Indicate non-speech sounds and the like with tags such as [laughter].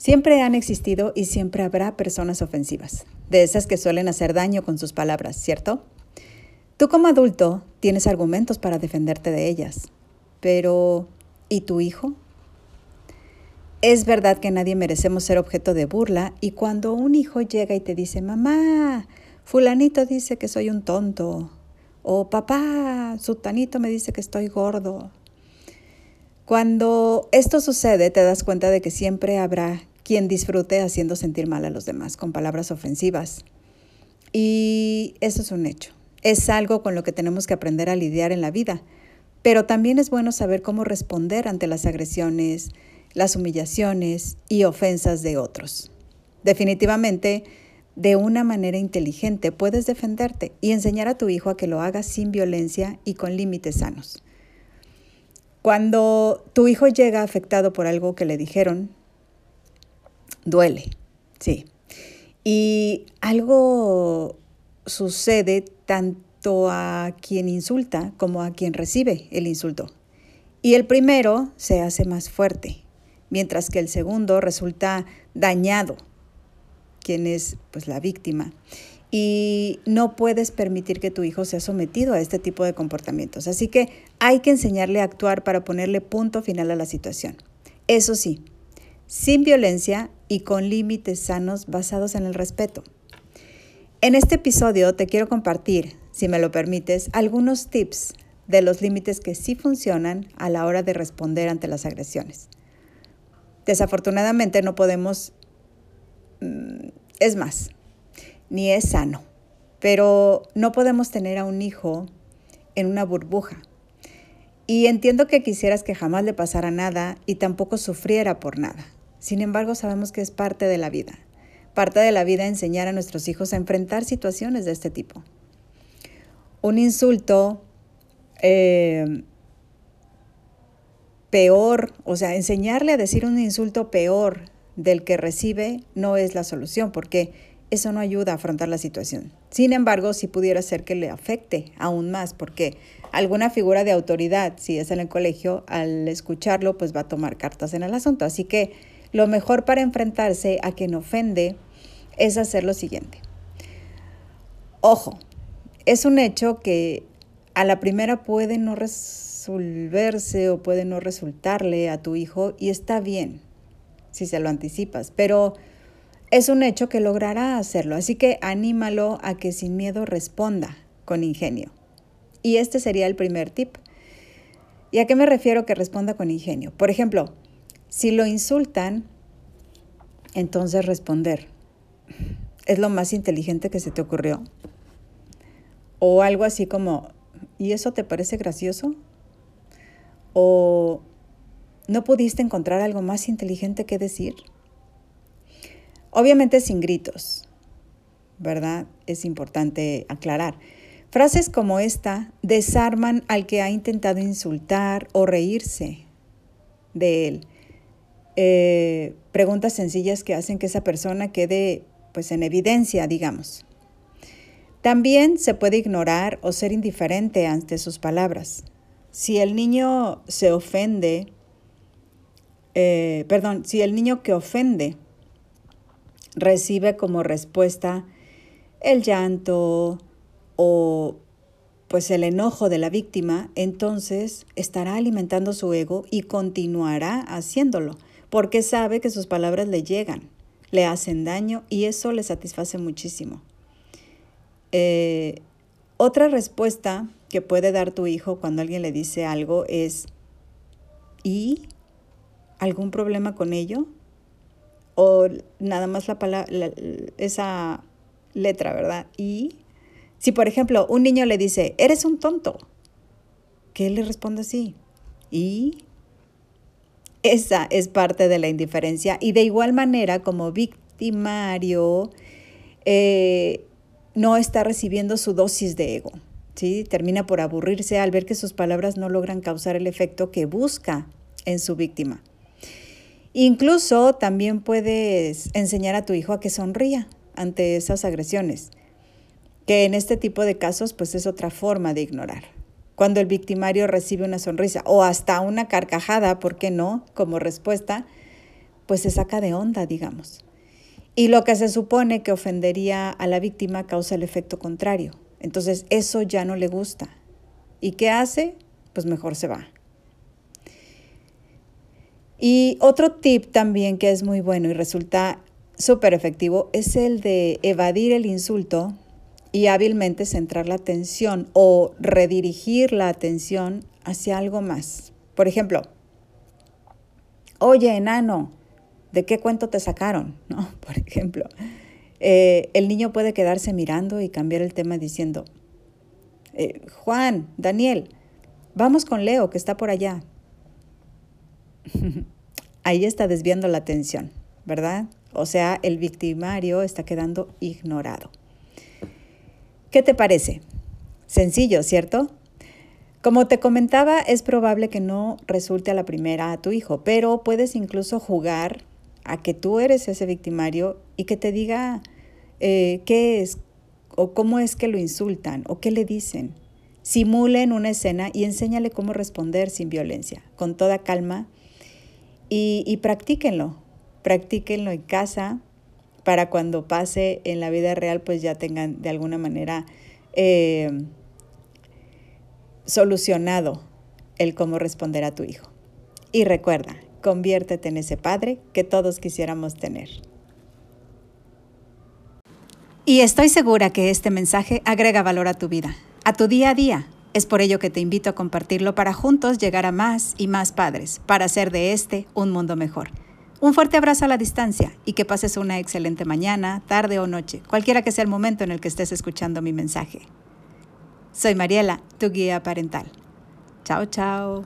Siempre han existido y siempre habrá personas ofensivas, de esas que suelen hacer daño con sus palabras, ¿cierto? Tú como adulto tienes argumentos para defenderte de ellas, pero ¿y tu hijo? Es verdad que nadie merecemos ser objeto de burla y cuando un hijo llega y te dice, mamá, fulanito dice que soy un tonto, o papá, sutanito me dice que estoy gordo. Cuando esto sucede te das cuenta de que siempre habrá quien disfrute haciendo sentir mal a los demás con palabras ofensivas. Y eso es un hecho. Es algo con lo que tenemos que aprender a lidiar en la vida. Pero también es bueno saber cómo responder ante las agresiones, las humillaciones y ofensas de otros. Definitivamente, de una manera inteligente puedes defenderte y enseñar a tu hijo a que lo haga sin violencia y con límites sanos. Cuando tu hijo llega afectado por algo que le dijeron, duele, sí. Y algo sucede tanto a quien insulta como a quien recibe el insulto. Y el primero se hace más fuerte, mientras que el segundo resulta dañado, quien es pues la víctima. Y no puedes permitir que tu hijo sea sometido a este tipo de comportamientos. Así que hay que enseñarle a actuar para ponerle punto final a la situación. Eso sí, sin violencia y con límites sanos basados en el respeto. En este episodio te quiero compartir, si me lo permites, algunos tips de los límites que sí funcionan a la hora de responder ante las agresiones. Desafortunadamente no podemos, mm, es más, ni es sano, pero no podemos tener a un hijo en una burbuja. Y entiendo que quisieras que jamás le pasara nada y tampoco sufriera por nada. Sin embargo, sabemos que es parte de la vida. Parte de la vida enseñar a nuestros hijos a enfrentar situaciones de este tipo. Un insulto eh, peor, o sea, enseñarle a decir un insulto peor del que recibe no es la solución, porque eso no ayuda a afrontar la situación. Sin embargo, si pudiera ser que le afecte aún más, porque alguna figura de autoridad, si es en el colegio, al escucharlo, pues va a tomar cartas en el asunto. Así que lo mejor para enfrentarse a quien ofende es hacer lo siguiente. Ojo, es un hecho que a la primera puede no resolverse o puede no resultarle a tu hijo y está bien si se lo anticipas, pero es un hecho que logrará hacerlo, así que anímalo a que sin miedo responda con ingenio. Y este sería el primer tip. ¿Y a qué me refiero que responda con ingenio? Por ejemplo, si lo insultan, entonces responder. ¿Es lo más inteligente que se te ocurrió? O algo así como, ¿y eso te parece gracioso? ¿O no pudiste encontrar algo más inteligente que decir? Obviamente sin gritos, ¿verdad? Es importante aclarar. Frases como esta desarman al que ha intentado insultar o reírse de él eh, preguntas sencillas que hacen que esa persona quede pues en evidencia, digamos. También se puede ignorar o ser indiferente ante sus palabras. Si el niño se ofende, eh, perdón, si el niño que ofende recibe como respuesta el llanto o pues el enojo de la víctima, entonces estará alimentando su ego y continuará haciéndolo porque sabe que sus palabras le llegan, le hacen daño y eso le satisface muchísimo. Eh, otra respuesta que puede dar tu hijo cuando alguien le dice algo es, ¿y algún problema con ello? O nada más la palabra, esa letra, ¿verdad? Y si por ejemplo un niño le dice, eres un tonto, ¿qué le responde así? ¿Y Esa es parte de la indiferencia y de igual manera como victimario eh, no está recibiendo su dosis de ego. ¿sí? Termina por aburrirse al ver que sus palabras no logran causar el efecto que busca en su víctima. Incluso también puedes enseñar a tu hijo a que sonría ante esas agresiones, que en este tipo de casos pues es otra forma de ignorar. Cuando el victimario recibe una sonrisa o hasta una carcajada, ¿por qué no? Como respuesta, pues se saca de onda, digamos. Y lo que se supone que ofendería a la víctima causa el efecto contrario. Entonces eso ya no le gusta. ¿Y qué hace? Pues mejor se va. Y otro tip también que es muy bueno y resulta súper efectivo es el de evadir el insulto y hábilmente centrar la atención o redirigir la atención hacia algo más. Por ejemplo, oye, enano, ¿de qué cuento te sacaron? [laughs] ¿No? Por ejemplo, eh, el niño puede quedarse mirando y cambiar el tema diciendo, eh, Juan, Daniel, vamos con Leo, que está por allá. [laughs] Ahí está desviando la atención, ¿verdad? O sea, el victimario está quedando ignorado. ¿Qué te parece? Sencillo, ¿cierto? Como te comentaba, es probable que no resulte a la primera a tu hijo, pero puedes incluso jugar a que tú eres ese victimario y que te diga eh, qué es o cómo es que lo insultan o qué le dicen. Simulen una escena y enséñale cómo responder sin violencia, con toda calma y, y practíquenlo, practíquenlo en casa para cuando pase en la vida real pues ya tengan de alguna manera eh, solucionado el cómo responder a tu hijo. Y recuerda, conviértete en ese padre que todos quisiéramos tener. Y estoy segura que este mensaje agrega valor a tu vida, a tu día a día. Es por ello que te invito a compartirlo para juntos llegar a más y más padres, para hacer de este un mundo mejor. Un fuerte abrazo a la distancia y que pases una excelente mañana, tarde o noche, cualquiera que sea el momento en el que estés escuchando mi mensaje. Soy Mariela, tu guía parental. Chao, chao.